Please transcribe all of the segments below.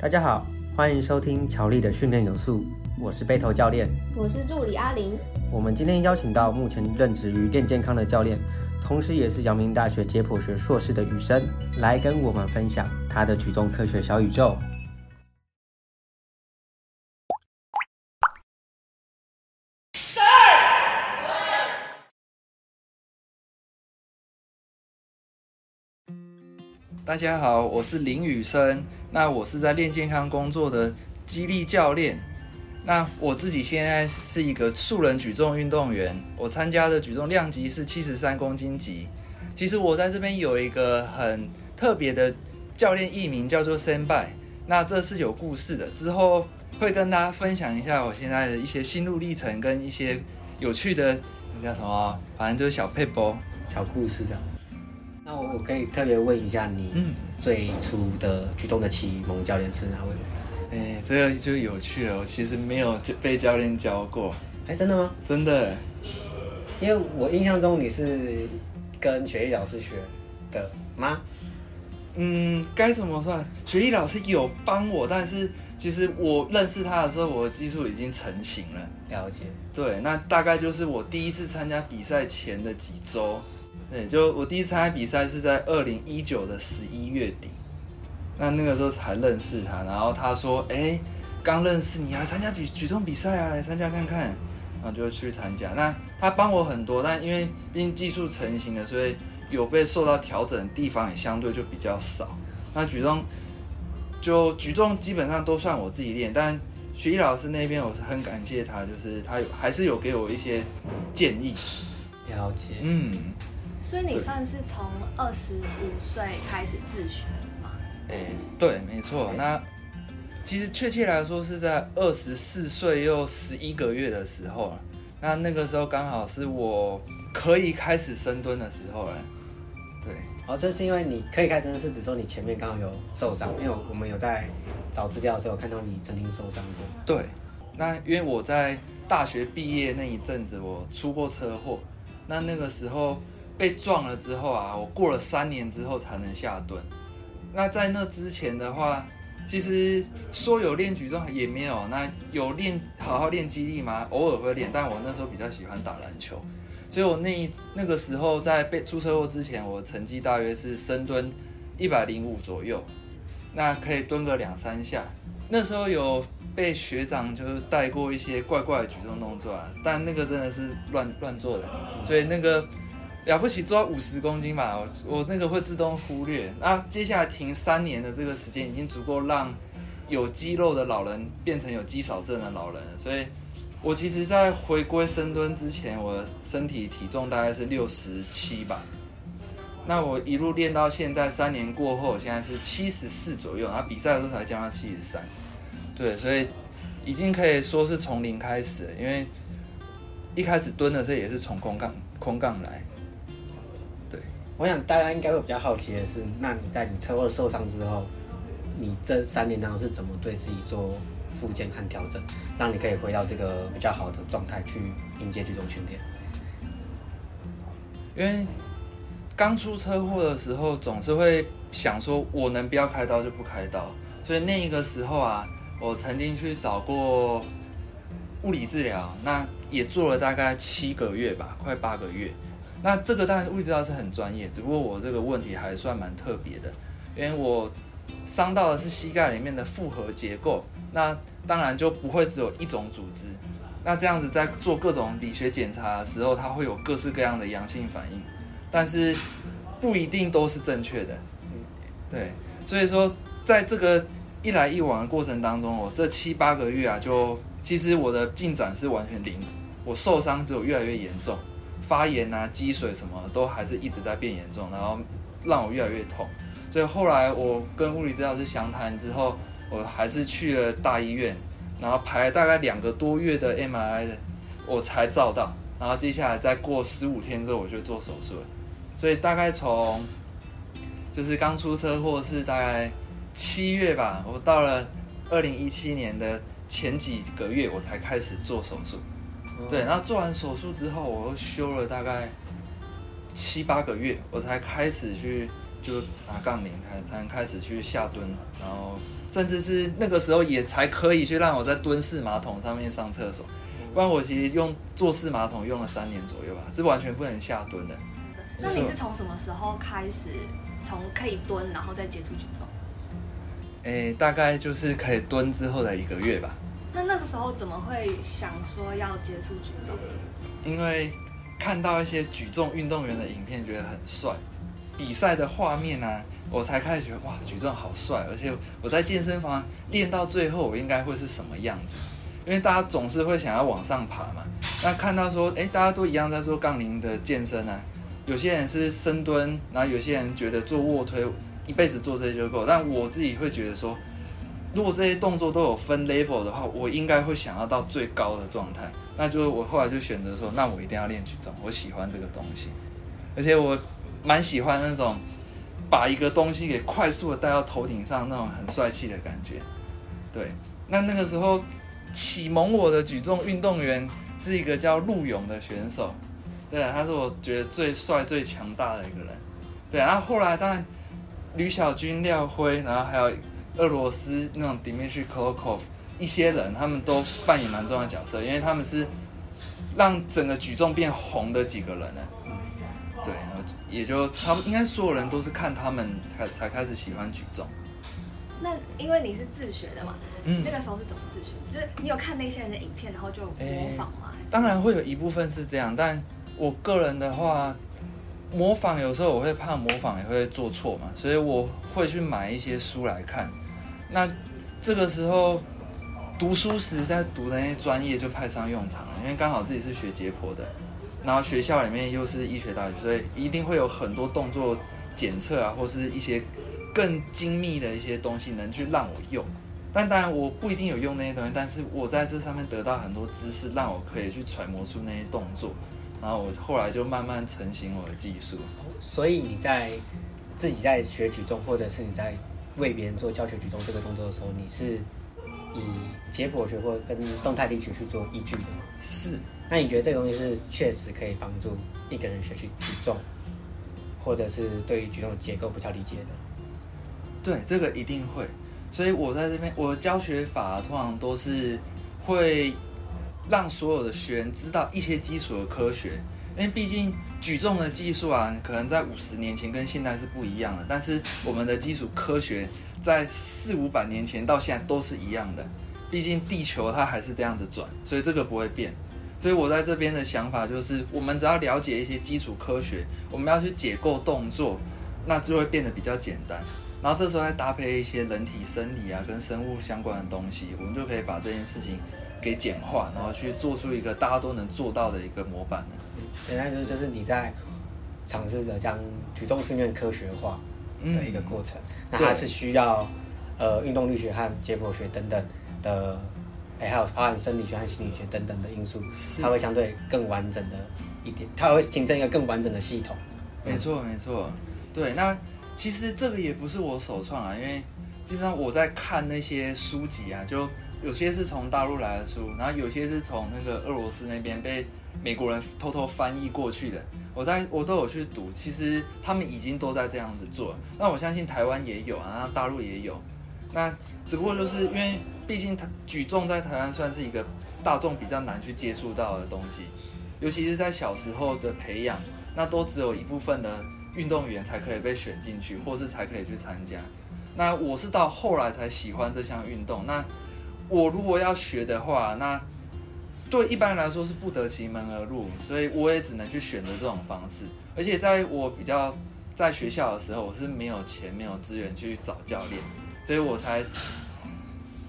大家好，欢迎收听乔力的训练有素，我是背头教练，我是助理阿玲。我们今天邀请到目前任职于练健康的教练，同时也是阳明大学解剖学硕士的雨生，来跟我们分享他的举重科学小宇宙。大家好，我是林雨生。那我是在练健康工作的激励教练。那我自己现在是一个素人举重运动员，我参加的举重量级是七十三公斤级。其实我在这边有一个很特别的教练艺名，叫做 Senbi。那这是有故事的，之后会跟大家分享一下我现在的一些心路历程跟一些有趣的，那叫什么？反正就是小撇步、小故事这样。那我我可以特别问一下，你最初的举重的启蒙教练是哪位？哎、欸，这个就有趣了。我其实没有被教练教过。哎、欸，真的吗？真的。因为我印象中你是跟学艺老师学的吗？嗯，该怎么算？学艺老师有帮我，但是其实我认识他的时候，我的技术已经成型了。了解。对，那大概就是我第一次参加比赛前的几周。对，就我第一次参加比赛是在二零一九的十一月底，那那个时候才认识他，然后他说：“哎，刚认识你，啊参加举举重比赛啊，来参加看看。”然后就去参加。那他帮我很多，但因为毕竟技术成型了，所以有被受到调整的地方也相对就比较少。那举重就举重基本上都算我自己练，但徐艺老师那边我是很感谢他，就是他有还是有给我一些建议。了解，嗯。所以你算是从二十五岁开始自学吗？哎、欸，对，没错。那其实确切来说是在二十四岁又十一个月的时候，那那个时候刚好是我可以开始深蹲的时候了。对，哦，就是因为你可以开始深蹲，是指说你前面刚好有受伤，因为我们有在找资料的时候看到你曾经受伤过。对，那因为我在大学毕业那一阵子我出过车祸，那那个时候。被撞了之后啊，我过了三年之后才能下蹲。那在那之前的话，其实说有练举重也没有。那有练好好练肌力吗？偶尔会练，但我那时候比较喜欢打篮球，所以我那一那个时候在被出车祸之前，我成绩大约是深蹲一百零五左右，那可以蹲个两三下。那时候有被学长就是带过一些怪怪的举重动作啊，但那个真的是乱乱做的，所以那个。了不起，做到五十公斤吧，我我那个会自动忽略。那接下来停三年的这个时间，已经足够让有肌肉的老人变成有肌少症的老人。所以，我其实，在回归深蹲之前，我身体体重大概是六十七吧。那我一路练到现在，三年过后，现在是七十四左右。然后比赛的时候才降到七十三。对，所以已经可以说是从零开始，因为一开始蹲的时候也是从空杠空杠来。我想大家应该会比较好奇的是，那你在你车祸受伤之后，你这三年当中是怎么对自己做复健和调整，让你可以回到这个比较好的状态去迎接这种训练？因为刚出车祸的时候，总是会想说，我能不要开刀就不开刀。所以那一个时候啊，我曾经去找过物理治疗，那也做了大概七个月吧，快八个月。那这个当然是物理治疗是很专业，只不过我这个问题还算蛮特别的，因为我伤到的是膝盖里面的复合结构，那当然就不会只有一种组织，那这样子在做各种理学检查的时候，它会有各式各样的阳性反应，但是不一定都是正确的，对，所以说在这个一来一往的过程当中，我这七八个月啊，就其实我的进展是完全零，我受伤只有越来越严重。发炎啊，积水什么都还是一直在变严重，然后让我越来越痛。所以后来我跟物理治疗师详谈之后，我还是去了大医院，然后排大概两个多月的 MRI，我才照到。然后接下来再过十五天之后，我就做手术了。所以大概从就是刚出车祸是大概七月吧，我到了二零一七年的前几个月，我才开始做手术。对，然后做完手术之后，我又休了大概七八个月，我才开始去就拿杠铃才才能开始去下蹲，然后甚至是那个时候也才可以去让我在蹲式马桶上面上厕所，不然我其实用坐式马桶用了三年左右吧，是完全不能下蹲的。那你是从什么时候开始从可以蹲，然后再接触举重？诶，大概就是可以蹲之后的一个月吧。那那个时候怎么会想说要接触举重？因为看到一些举重运动员的影片，觉得很帅。比赛的画面呢、我才开始觉得哇，举重好帅！而且我在健身房练到最后，我应该会是什么样子？因为大家总是会想要往上爬嘛。那看到说，诶，大家都一样在做杠铃的健身啊。有些人是深蹲，然后有些人觉得做卧推，一辈子做这些就够。但我自己会觉得说，如果这些动作都有分 level 的话，我应该会想要到最高的状态。那就是我后来就选择说，那我一定要练举重，我喜欢这个东西，而且我。蛮喜欢那种把一个东西给快速的带到头顶上那种很帅气的感觉。对，那那个时候启蒙我的举重运动员是一个叫陆勇的选手。对，他是我觉得最帅、最强大的一个人。对，然后后来当然吕小军、廖辉，然后还有俄罗斯那种 Dmitry Klokov 一些人，他们都扮演蛮重要的角色，因为他们是让整个举重变红的几个人呢。对，然后也就差不多，应该所有人都是看他们才才开始喜欢举重。那因为你是自学的嘛，嗯，那个时候是怎么自学？就是你有看那些人的影片，然后就模仿吗？当然会有一部分是这样，但我个人的话，模仿有时候我会怕模仿也会做错嘛，所以我会去买一些书来看。那这个时候读书时在读的那些专业就派上用场了，因为刚好自己是学解剖的。然后学校里面又是医学大学，所以一定会有很多动作检测啊，或是一些更精密的一些东西能去让我用。但当然我不一定有用那些东西，但是我在这上面得到很多知识，让我可以去揣摩出那些动作。然后我后来就慢慢成型我的技术。所以你在自己在学举重，或者是你在为别人做教学举重这个动作的时候，你是以解剖学或跟动态力学去做依据的吗？是。那你觉得这个东西是确实可以帮助一个人学习举重，或者是对于举重的结构比较理解的？对，这个一定会。所以我在这边，我的教学法通常都是会让所有的学员知道一些基础的科学，因为毕竟举重的技术啊，可能在五十年前跟现在是不一样的，但是我们的基础科学在四五百年前到现在都是一样的。毕竟地球它还是这样子转，所以这个不会变。所以我在这边的想法就是，我们只要了解一些基础科学，我们要去解构动作，那就会变得比较简单。然后这时候再搭配一些人体生理啊跟生物相关的东西，我们就可以把这件事情给简化，然后去做出一个大家都能做到的一个模板。简单说就是你在尝试着将举重训练科学化的一个过程，嗯、那它是需要呃运动力学和解剖学等等的。哎，还有包含生理学和心理学等等的因素，它会相对更完整的一点，它会形成一个更完整的系统。没错，没错。对，那其实这个也不是我首创啊，因为基本上我在看那些书籍啊，就有些是从大陆来的书，然后有些是从那个俄罗斯那边被美国人偷偷翻译过去的，我在我都有去读。其实他们已经都在这样子做，那我相信台湾也有啊，然后大陆也有。那只不过就是因为。毕竟，他举重在台湾算是一个大众比较难去接触到的东西，尤其是在小时候的培养，那都只有一部分的运动员才可以被选进去，或是才可以去参加。那我是到后来才喜欢这项运动。那我如果要学的话，那对一般人来说是不得其门而入，所以我也只能去选择这种方式。而且在我比较在学校的时候，我是没有钱、没有资源去找教练，所以我才。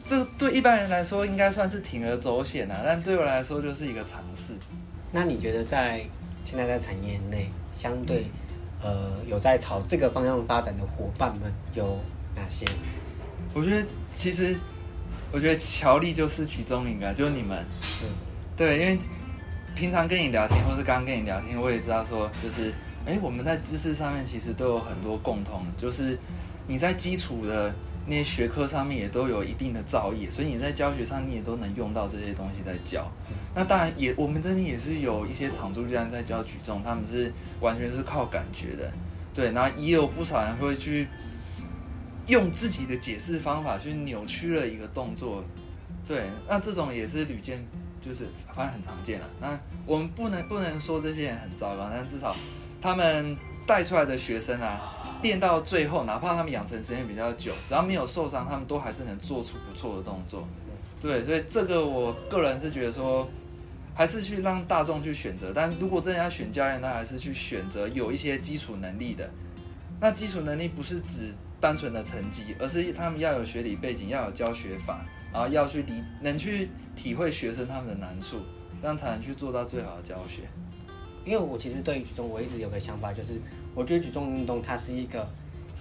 这对一般人来说应该算是铤而走险呐，但对我来说就是一个尝试。那你觉得在现在在产业内，相对呃有在朝这个方向发展的伙伴们有哪些？我觉得其实，我觉得乔力就是其中一个，就是你们。嗯。对，因为平常跟你聊天，或是刚刚跟你聊天，我也知道说，就是哎，我们在知识上面其实都有很多共同，就是你在基础的。那些学科上面也都有一定的造诣，所以你在教学上你也都能用到这些东西在教。那当然也，我们这边也是有一些场租教练在教举重，他们是完全是靠感觉的。对，然后也有不少人会去用自己的解释方法去扭曲了一个动作，对，那这种也是屡见，就是反正很常见了。那我们不能不能说这些人很糟糕，但至少他们带出来的学生啊，练到最后，哪怕他们养成时间比较久，只要没有受伤，他们都还是能做出不错的动作。对，所以这个我个人是觉得说。还是去让大众去选择，但是如果真的要选教练，那还是去选择有一些基础能力的。那基础能力不是指单纯的成绩，而是他们要有学理背景，要有教学法，然后要去理，能去体会学生他们的难处，这样才能去做到最好的教学。因为我其实对于举重，我一直有个想法，就是我觉得举重运动它是一个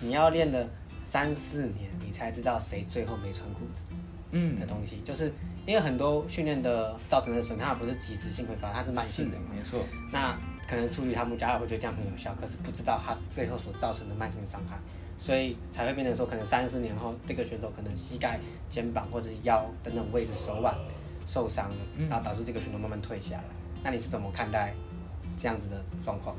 你要练了三四年，你才知道谁最后没穿裤子，嗯的东西，嗯、就是。因为很多训练的造成的损，它不是即时性挥发，它是慢性的，的，没错。那可能出于他们家长会觉得这样很有效，可是不知道它背后所造成的慢性伤害，所以才会变成说，可能三四年后，这个选手可能膝盖、肩膀或者是腰等等位置、手腕受伤，然后导致这个选手慢慢退下来。那你是怎么看待这样子的状况？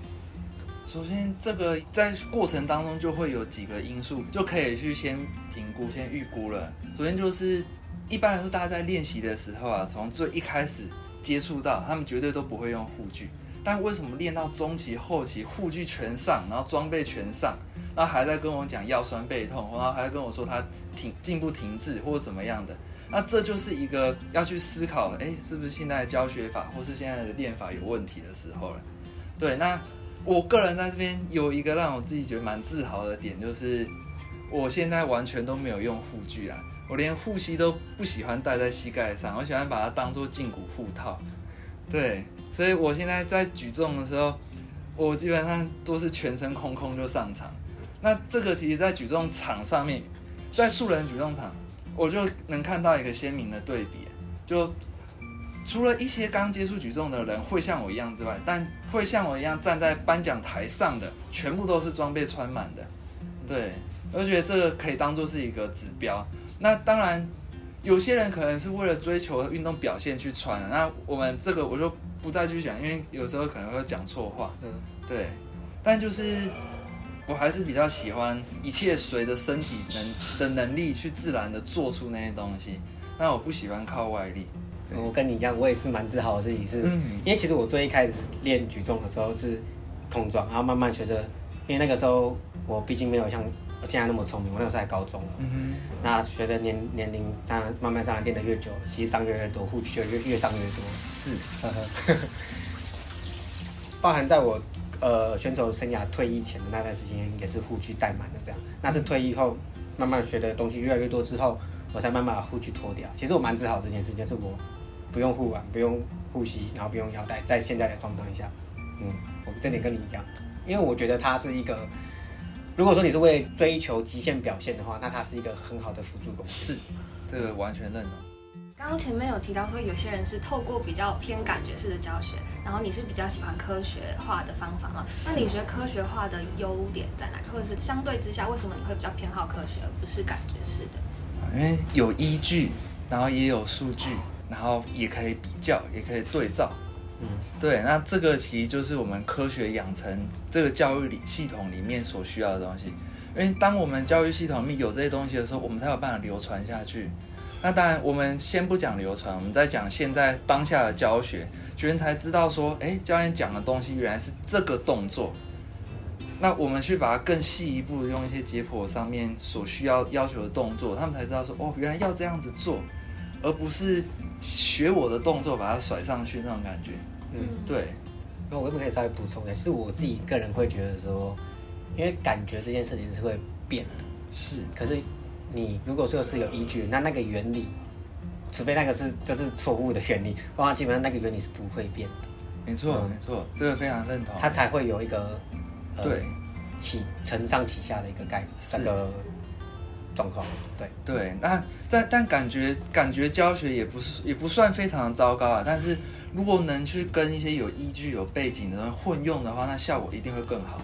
首先，这个在过程当中就会有几个因素，就可以去先评估、先预估了。首先就是。一般来说，大家在练习的时候啊，从最一开始接触到，他们绝对都不会用护具。但为什么练到中期、后期，护具全上，然后装备全上，然后还在跟我讲腰酸背痛，然后还在跟我说他停进步停滞或者怎么样的？那这就是一个要去思考，哎，是不是现在的教学法或是现在的练法有问题的时候了？对，那我个人在这边有一个让我自己觉得蛮自豪的点，就是我现在完全都没有用护具啊。我连护膝都不喜欢戴在膝盖上，我喜欢把它当做胫骨护套。对，所以我现在在举重的时候，我基本上都是全身空空就上场。那这个其实，在举重场上面，在素人举重场，我就能看到一个鲜明的对比。就除了一些刚接触举重的人会像我一样之外，但会像我一样站在颁奖台上的，全部都是装备穿满的。对，我就觉得这个可以当做是一个指标。那当然，有些人可能是为了追求运动表现去穿。那我们这个我就不再去讲，因为有时候可能会讲错话。嗯，对。但就是我还是比较喜欢一切随着身体能的能力去自然的做出那些东西。那我不喜欢靠外力。我跟你一样，我也是蛮自豪的自己是，嗯，因为其实我最一开始练举重的时候是空撞，然后慢慢学着，因为那个时候我毕竟没有像。我现在那么聪明，我那时候还高中。嗯哼。那随着年年龄上慢慢上来练的越久，其实上越越多，护具就越越上越多。是。呵呵。包含在我呃选手生涯退役前的那段时间，也是护具带满的这样。那是退役后慢慢学的东西越来越多之后，我才慢慢把护具脱掉。其实我蛮自豪这件事，就是我不用护腕，不用护膝，然后不用腰带，在现在的状态下，嗯，我这点跟你一样，因为我觉得它是一个。如果说你是为追求极限表现的话，那它是一个很好的辅助工具。是，这个完全认同。刚刚前面有提到说，有些人是透过比较偏感觉式的教学，然后你是比较喜欢科学化的方法吗？那你觉得科学化的优点在哪？或者是相对之下，为什么你会比较偏好科学而不是感觉式的？因为有依据，然后也有数据，然后也可以比较，也可以对照。嗯，对，那这个其实就是我们科学养成这个教育里系统里面所需要的东西。因为当我们教育系统里面有这些东西的时候，我们才有办法流传下去。那当然，我们先不讲流传，我们再讲现在当下的教学，学员才知道说，哎，教练讲的东西原来是这个动作。那我们去把它更细一步的用一些解剖上面所需要要求的动作，他们才知道说，哦，原来要这样子做，而不是学我的动作把它甩上去那种感觉。嗯，对。那我可不可以稍微补充一下？其实我自己个人会觉得说，因为感觉这件事情是会变的。是。可是你如果说是有依据，那那个原理，除非那个是就是错误的原理，不然基本上那个原理是不会变的。没错，嗯、没错，这个非常认同。它才会有一个、呃、对起承上启下的一个概念。这个。状况对对，那但但感觉感觉教学也不是也不算非常的糟糕啊，但是如果能去跟一些有依据、有背景的人混用的话，那效果一定会更好。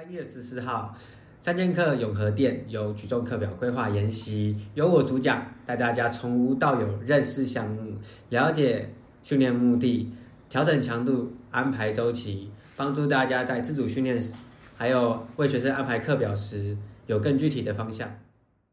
三月十四号，三剑客永和店有举重课表规划研习，由我主讲，带大家从无到有认识项目，了解训练目的。调整强度、安排周期，帮助大家在自主训练时，还有为学生安排课表时，有更具体的方向。